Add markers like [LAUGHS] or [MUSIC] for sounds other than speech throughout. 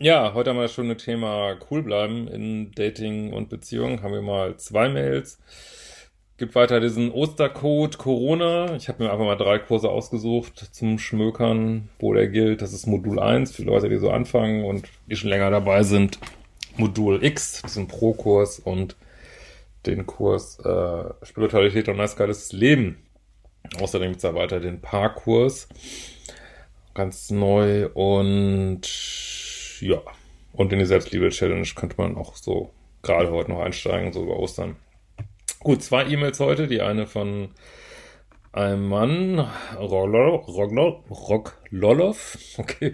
Ja, heute haben wir schon ein Thema cool bleiben in Dating und Beziehung. Haben wir mal zwei Mails. Gibt weiter diesen Ostercode Corona. Ich habe mir einfach mal drei Kurse ausgesucht zum Schmökern, wo der gilt. Das ist Modul 1 für Leute, die so anfangen und die schon länger dabei sind. Modul X, diesen Pro-Kurs und den Kurs äh, Spiritualität und nice geiles Leben. Außerdem gibt es da weiter den Paar-Kurs. Ganz neu und ja. Und in die Selbstliebe-Challenge könnte man auch so gerade heute noch einsteigen, so über Ostern. Gut, zwei E-Mails heute. Die eine von einem Mann, Roglolov, [LAUGHS] okay.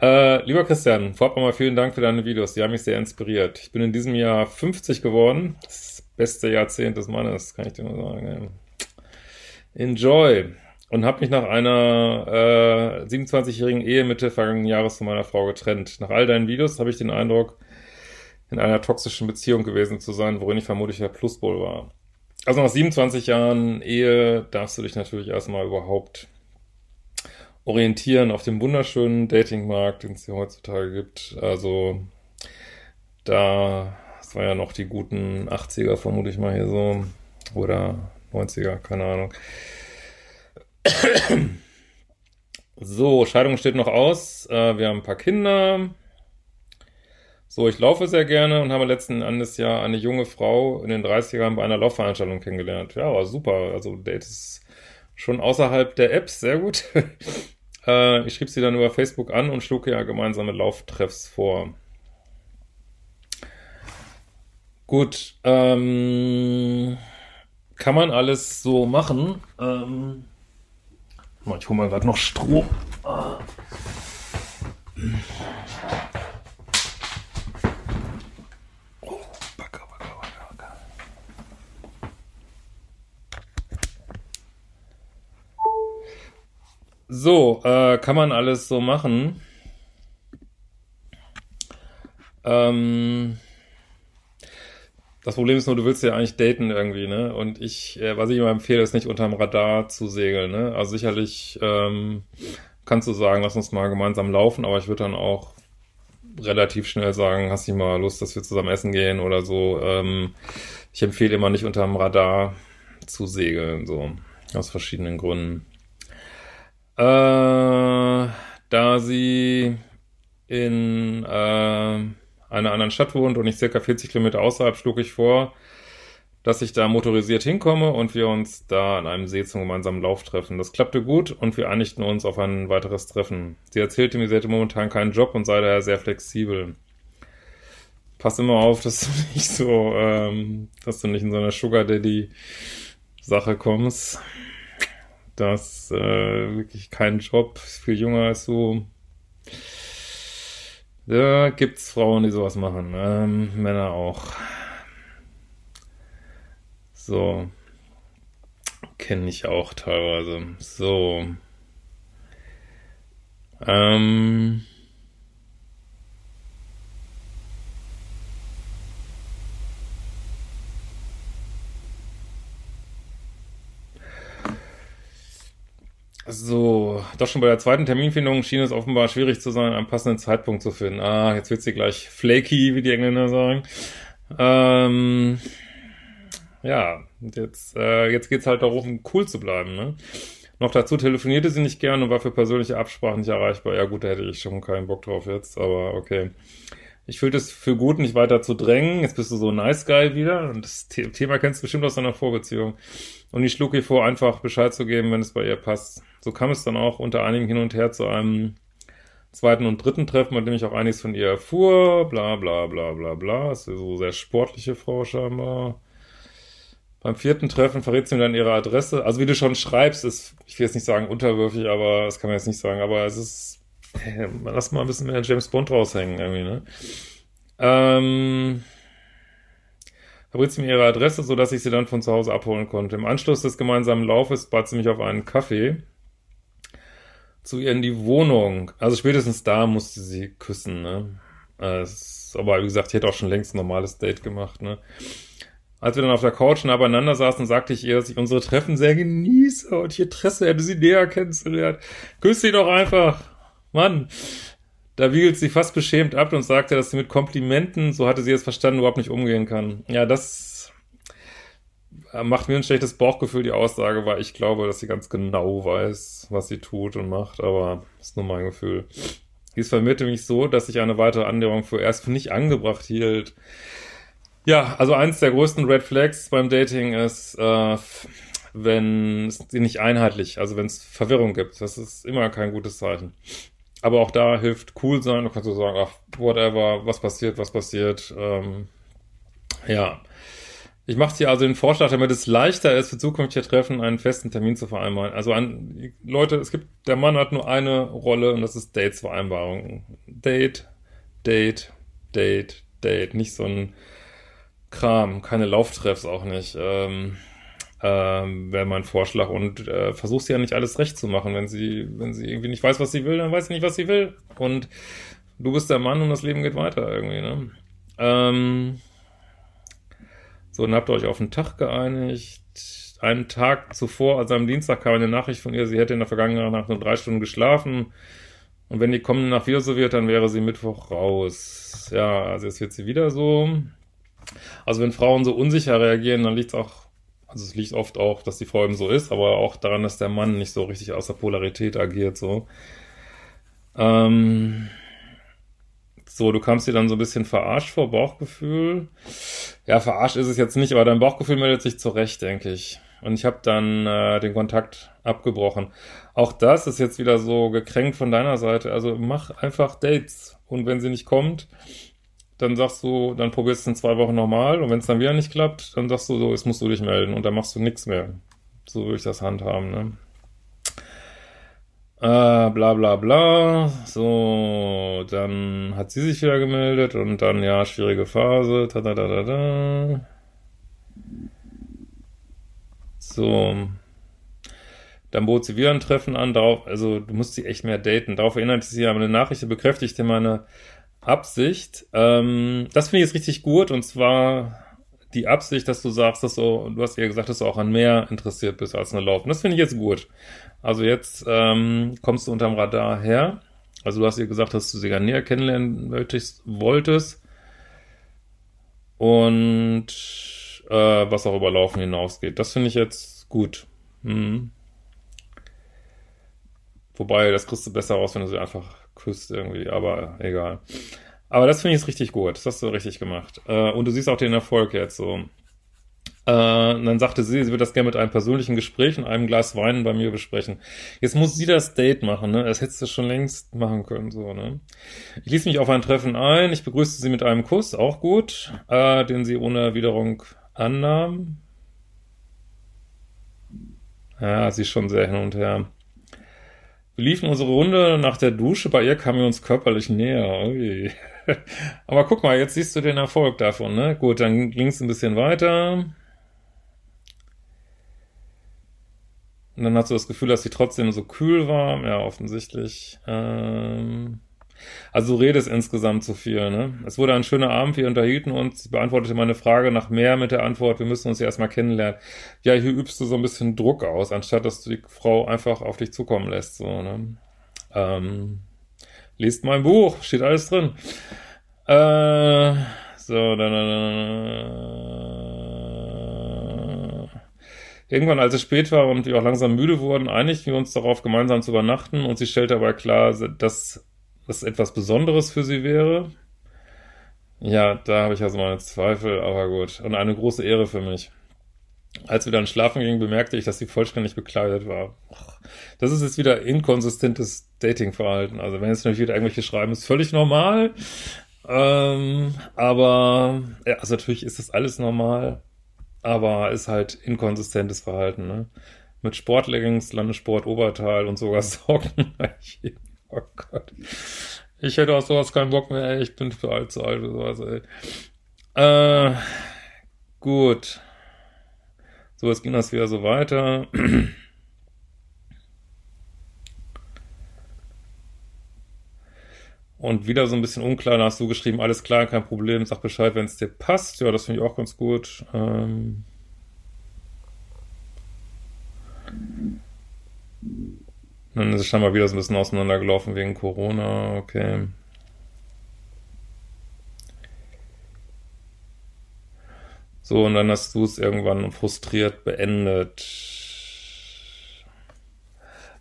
Äh, lieber Christian, vorab nochmal vielen Dank für deine Videos. Die haben mich sehr inspiriert. Ich bin in diesem Jahr 50 geworden. Das beste Jahrzehnt des Mannes, kann ich dir nur sagen. Enjoy und habe mich nach einer äh, 27-jährigen Ehe Mitte vergangenen Jahres von meiner Frau getrennt. Nach all deinen Videos habe ich den Eindruck, in einer toxischen Beziehung gewesen zu sein, worin ich vermutlich der Pluspol war. Also nach 27 Jahren Ehe darfst du dich natürlich erstmal überhaupt orientieren auf dem wunderschönen Datingmarkt, den es hier heutzutage gibt. Also da, das war ja noch die guten 80er, vermute ich mal hier so, oder 90er, keine Ahnung. So, Scheidung steht noch aus. Äh, wir haben ein paar Kinder. So, ich laufe sehr gerne und habe letzten Endes ja eine junge Frau in den 30ern bei einer Laufveranstaltung kennengelernt. Ja, war super. Also, Date ist schon außerhalb der Apps, sehr gut. [LAUGHS] äh, ich schrieb sie dann über Facebook an und schlug ja gemeinsame Lauftreffs vor. Gut, ähm, kann man alles so machen. Ähm, ich hole mal gerade noch. Oh, backer, So, äh, kann man alles so machen. Ähm, das Problem ist nur, du willst ja eigentlich daten irgendwie, ne? Und ich, äh, was ich immer empfehle, ist nicht unterm Radar zu segeln, ne? Also sicherlich ähm, kannst du sagen, lass uns mal gemeinsam laufen, aber ich würde dann auch relativ schnell sagen, hast du mal Lust, dass wir zusammen essen gehen oder so. Ähm, ich empfehle immer nicht unterm Radar zu segeln, so aus verschiedenen Gründen. Äh, da sie in äh, einer anderen Stadt wohnt und ich circa 40 Kilometer außerhalb, schlug ich vor, dass ich da motorisiert hinkomme und wir uns da an einem See zum gemeinsamen Lauf treffen. Das klappte gut und wir einigten uns auf ein weiteres Treffen. Sie erzählte mir, sie hätte momentan keinen Job und sei daher sehr flexibel. Pass immer auf, dass du [LAUGHS] nicht so, ähm, dass du nicht in so einer Sugar Daddy Sache kommst. Dass äh, wirklich kein Job, viel jünger als du, da gibt's Frauen, die sowas machen. Ähm, Männer auch. So. Kenne ich auch teilweise. So. Ähm. So, doch schon bei der zweiten Terminfindung schien es offenbar schwierig zu sein, einen passenden Zeitpunkt zu finden. Ah, jetzt wird sie gleich flaky, wie die Engländer sagen. Ähm, ja, jetzt, äh, jetzt geht's halt darum, cool zu bleiben, ne? Noch dazu telefonierte sie nicht gern und war für persönliche Absprachen nicht erreichbar. Ja gut, da hätte ich schon keinen Bock drauf jetzt, aber okay. Ich fühlte es für gut, nicht weiter zu drängen. Jetzt bist du so nice guy wieder. Und das Thema kennst du bestimmt aus deiner Vorbeziehung. Und ich schlug ihr vor, einfach Bescheid zu geben, wenn es bei ihr passt. So kam es dann auch unter einigem Hin und Her zu einem zweiten und dritten Treffen, bei dem ich auch einiges von ihr erfuhr. Bla bla bla bla bla. Ist so sehr sportliche Frau scheinbar. Beim vierten Treffen verrät sie mir dann ihre Adresse. Also wie du schon schreibst, ist, ich will jetzt nicht sagen unterwürfig, aber das kann man jetzt nicht sagen, aber es ist Hey, lass mal ein bisschen mehr James Bond raushängen irgendwie, ne? Ähm, sie mir ihre Adresse, so dass ich sie dann von zu Hause abholen konnte. Im Anschluss des gemeinsamen Laufes bat sie mich auf einen Kaffee zu ihr in die Wohnung. Also spätestens da musste sie küssen, ne? Es, aber wie gesagt, ich hätte auch schon längst ein normales Date gemacht, ne? Als wir dann auf der Couch nah beieinander saßen, sagte ich ihr, dass ich unsere Treffen sehr genieße und ich Interesse hätte, sie näher kennenzulernen. Küss sie doch einfach. Mann. Da wiegelt sie fast beschämt ab und sagte, dass sie mit Komplimenten, so hatte sie es verstanden, überhaupt nicht umgehen kann. Ja, das macht mir ein schlechtes Bauchgefühl, die Aussage, weil ich glaube, dass sie ganz genau weiß, was sie tut und macht, aber ist nur mein Gefühl. Dies vermehrte mich so, dass ich eine weitere Annäherung für erst für nicht angebracht hielt. Ja, also eins der größten Red Flags beim Dating ist, äh, wenn es nicht einheitlich, also wenn es Verwirrung gibt. Das ist immer kein gutes Zeichen. Aber auch da hilft cool sein. Du kannst so sagen, ach, whatever, was passiert, was passiert. Ähm, ja. Ich mache dir also den Vorschlag, damit es leichter ist, für zukünftige Treffen einen festen Termin zu vereinbaren. Also an, Leute, es gibt, der Mann hat nur eine Rolle und das ist Dates-Vereinbarung. Date, Date, Date, Date. Nicht so ein Kram, keine Lauftreffs auch nicht. Ähm, ähm, wäre mein Vorschlag und äh, versuch sie ja nicht alles recht zu machen. Wenn sie, wenn sie irgendwie nicht weiß, was sie will, dann weiß sie nicht, was sie will. Und du bist der Mann und das Leben geht weiter irgendwie, ne? Ähm, so, dann habt ihr euch auf einen Tag geeinigt. Einen Tag zuvor, also am Dienstag kam eine Nachricht von ihr, sie hätte in der vergangenen Nacht nur drei Stunden geschlafen. Und wenn die kommende Nacht wieder so wird, dann wäre sie Mittwoch raus. Ja, also jetzt wird sie wieder so. Also wenn Frauen so unsicher reagieren, dann liegt es auch, also es liegt oft auch, dass die Frau eben so ist, aber auch daran, dass der Mann nicht so richtig aus der Polarität agiert, so. Ähm, so, du kamst dir dann so ein bisschen verarscht vor Bauchgefühl. Ja, verarscht ist es jetzt nicht, aber dein Bauchgefühl meldet sich zurecht, denke ich. Und ich habe dann äh, den Kontakt abgebrochen. Auch das ist jetzt wieder so gekränkt von deiner Seite. Also mach einfach Dates. Und wenn sie nicht kommt, dann sagst du, dann probierst du es in zwei Wochen nochmal und wenn es dann wieder nicht klappt, dann sagst du so, jetzt musst du dich melden und dann machst du nichts mehr. So würde ich das handhaben, ne? Äh, bla bla bla. So, dann hat sie sich wieder gemeldet und dann, ja, schwierige Phase. Ta -da -da -da -da. So. Dann bot sie wieder ein Treffen an, darauf, also du musst sie echt mehr daten. Darauf erinnert sie aber eine Nachricht, bekräftigte meine Absicht. Ähm, das finde ich jetzt richtig gut und zwar die Absicht, dass du sagst, dass du, du hast ja gesagt, dass du auch an mehr interessiert bist als nur Laufen. Das finde ich jetzt gut. Also jetzt ähm, kommst du unterm Radar her. Also du hast ihr gesagt, dass du sie gerne näher kennenlernen möchtest, wolltest. Und äh, was auch über Laufen hinausgeht. Das finde ich jetzt gut. Hm. Wobei, das kriegst du besser raus, wenn du sie einfach küsst irgendwie, aber egal. Aber das finde ich richtig gut. Das hast du richtig gemacht. Äh, und du siehst auch den Erfolg jetzt so. Äh, dann sagte sie, sie würde das gerne mit einem persönlichen Gespräch und einem Glas Wein bei mir besprechen. Jetzt muss sie das Date machen, ne? Das hättest du schon längst machen können, so, ne? Ich ließ mich auf ein Treffen ein. Ich begrüßte sie mit einem Kuss, auch gut, äh, den sie ohne Erwiderung annahm. Ja, sie ist schon sehr hin und her. Wir liefen unsere Runde nach der Dusche, bei ihr kamen wir uns körperlich näher. Ui. [LAUGHS] Aber guck mal, jetzt siehst du den Erfolg davon, ne? Gut, dann ging es ein bisschen weiter. Und dann hast du das Gefühl, dass sie trotzdem so kühl war. Ja, offensichtlich. Ähm also du redest insgesamt zu viel, ne? Es wurde ein schöner Abend, wir unterhielten uns. Sie beantwortete meine Frage nach mehr mit der Antwort, wir müssen uns ja erstmal kennenlernen. Ja, hier übst du so ein bisschen Druck aus, anstatt dass du die Frau einfach auf dich zukommen lässt, so, ne? Ähm, liest mein Buch, steht alles drin. Äh, so, dann, dann, dann, Irgendwann, als es spät war und wir auch langsam müde wurden, einigten wir uns darauf, gemeinsam zu übernachten und sie stellte aber klar, dass das etwas Besonderes für sie wäre. Ja, da habe ich also meine Zweifel, aber gut. Und eine große Ehre für mich. Als wir dann schlafen gingen, bemerkte ich, dass sie vollständig bekleidet war. Das ist jetzt wieder inkonsistentes Datingverhalten. Also wenn jetzt natürlich wieder irgendwelche schreiben, ist völlig normal. Ähm, aber, ja, also natürlich ist das alles normal, aber ist halt inkonsistentes Verhalten, ne? Mit Sportleggings, Landesport, Obertal und sogar [LAUGHS] Socken. Oh Gott. Ich hätte auf sowas keinen Bock mehr, ey. Ich bin für alt zu alt oder sowas, ey. Äh, gut. So, jetzt ging das wieder so weiter. Und wieder so ein bisschen unklar, da hast du geschrieben, alles klar, kein Problem, sag Bescheid, wenn es dir passt. Ja, das finde ich auch ganz gut. Ähm Dann ist es scheinbar wieder so ein bisschen auseinandergelaufen wegen Corona, okay. So, und dann hast du es irgendwann frustriert beendet.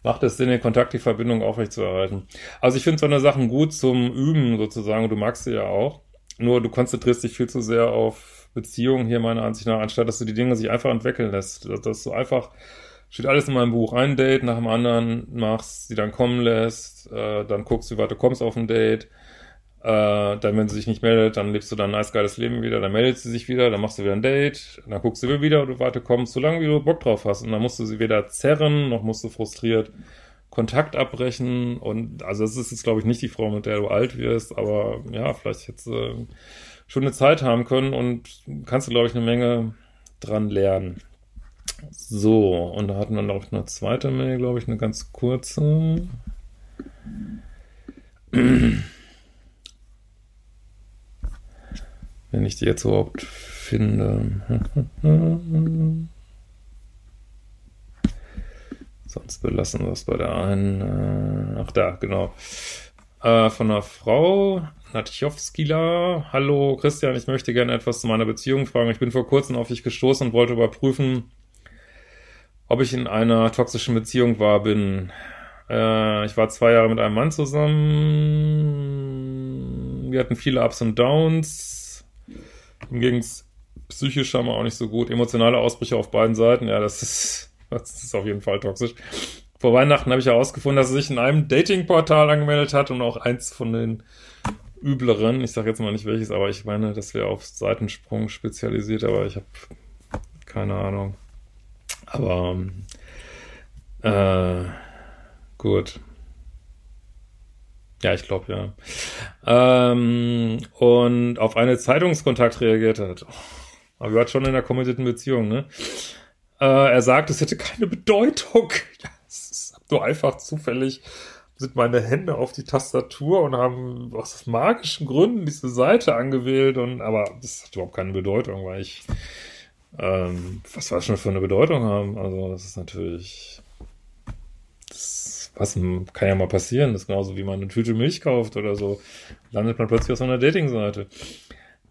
Macht es Sinn, den Kontakt, die Verbindung aufrechtzuerhalten? Also ich finde so eine Sachen gut zum Üben sozusagen, du magst sie ja auch. Nur du konzentrierst dich viel zu sehr auf Beziehungen hier meiner Ansicht nach, anstatt dass du die Dinge sich einfach entwickeln lässt. Dass du einfach, steht alles in meinem Buch, ein Date nach dem anderen machst, sie dann kommen lässt, äh, dann guckst, wie weit du kommst auf ein Date, äh, dann, wenn sie sich nicht meldet, dann lebst du dann ein nice, geiles Leben wieder, dann meldet sie sich wieder, dann machst du wieder ein Date, dann guckst du wieder, wie du weiter kommst, solange wie du Bock drauf hast. Und dann musst du sie weder zerren, noch musst du frustriert Kontakt abbrechen. Und also das ist jetzt, glaube ich, nicht die Frau, mit der du alt wirst, aber ja, vielleicht jetzt äh, schon eine Zeit haben können und kannst du, glaube ich, eine Menge dran lernen. So, und da hatten wir noch eine zweite Mail, glaube ich, eine ganz kurze. Wenn ich die jetzt überhaupt finde. Sonst belassen wir es bei der einen. Äh, ach da, genau. Äh, von einer Frau, Natchowskila. Hallo Christian, ich möchte gerne etwas zu meiner Beziehung fragen. Ich bin vor kurzem auf dich gestoßen und wollte überprüfen, ob ich in einer toxischen Beziehung war, bin. Äh, ich war zwei Jahre mit einem Mann zusammen. Wir hatten viele Ups und Downs. Ihm ging es psychisch schon mal auch nicht so gut. Emotionale Ausbrüche auf beiden Seiten, ja, das ist, [LAUGHS] das ist auf jeden Fall toxisch. Vor Weihnachten habe ich herausgefunden, dass er sich in einem Datingportal angemeldet hat und auch eins von den übleren, ich sage jetzt mal nicht welches, aber ich meine, das wäre auf Seitensprung spezialisiert, aber ich habe keine Ahnung. Aber äh, gut. Ja, ich glaube ja. Ähm, und auf eine Zeitungskontakt reagiert hat. Aber wir waren schon in einer committeden Beziehung, ne? Äh, er sagt, es hätte keine Bedeutung. [LAUGHS] Ja, es ist nur einfach zufällig sind meine Hände auf die Tastatur und haben aus magischen Gründen diese Seite angewählt und aber das hat überhaupt keine Bedeutung, weil ich ähm, was war schon für eine Bedeutung haben. Also das ist natürlich was kann ja mal passieren. Das ist genauso wie man eine Tüte Milch kauft oder so. Landet man plötzlich auf so einer Dating-Seite.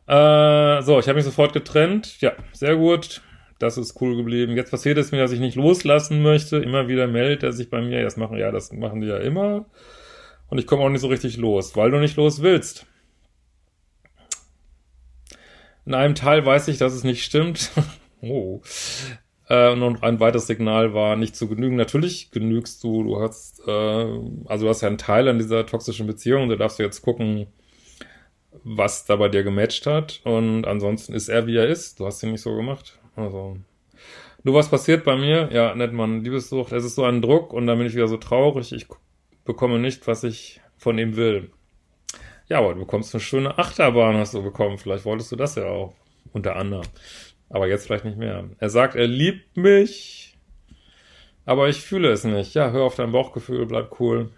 Äh, so, ich habe mich sofort getrennt. Ja, sehr gut. Das ist cool geblieben. Jetzt passiert es mir, dass ich nicht loslassen möchte. Immer wieder meldet er sich bei mir. Das machen, ja, das machen die ja immer. Und ich komme auch nicht so richtig los, weil du nicht los willst. In einem Teil weiß ich, dass es nicht stimmt. [LAUGHS] oh. Äh, und ein weiteres Signal war nicht zu genügen. Natürlich genügst du, du hast, äh, also du hast ja einen Teil an dieser toxischen Beziehung, da darfst du jetzt gucken, was da bei dir gematcht hat. Und ansonsten ist er, wie er ist. Du hast ihn nicht so gemacht. Also. Nur was passiert bei mir? Ja, nennt man Liebessucht. Es ist so ein Druck und dann bin ich wieder so traurig. Ich bekomme nicht, was ich von ihm will. Ja, aber du bekommst eine schöne Achterbahn, hast du bekommen. Vielleicht wolltest du das ja auch. Unter anderem. Aber jetzt vielleicht nicht mehr. Er sagt, er liebt mich, aber ich fühle es nicht. Ja, hör auf dein Bauchgefühl, bleib cool.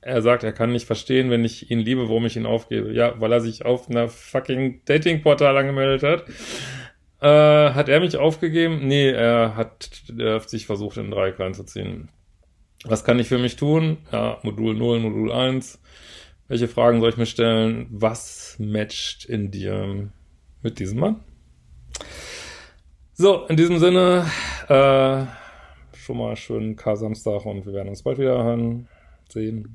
Er sagt, er kann nicht verstehen, wenn ich ihn liebe, warum ich ihn aufgebe. Ja, weil er sich auf einer fucking Datingportal angemeldet hat. Äh, hat er mich aufgegeben? Nee, er hat, er hat sich versucht, in den Dreieck reinzuziehen. Was kann ich für mich tun? Ja, Modul 0, Modul 1. Welche Fragen soll ich mir stellen? Was matcht in dir mit diesem Mann? So, in diesem Sinne, äh, schon mal schönen K-Samstag und wir werden uns bald wieder hören, sehen.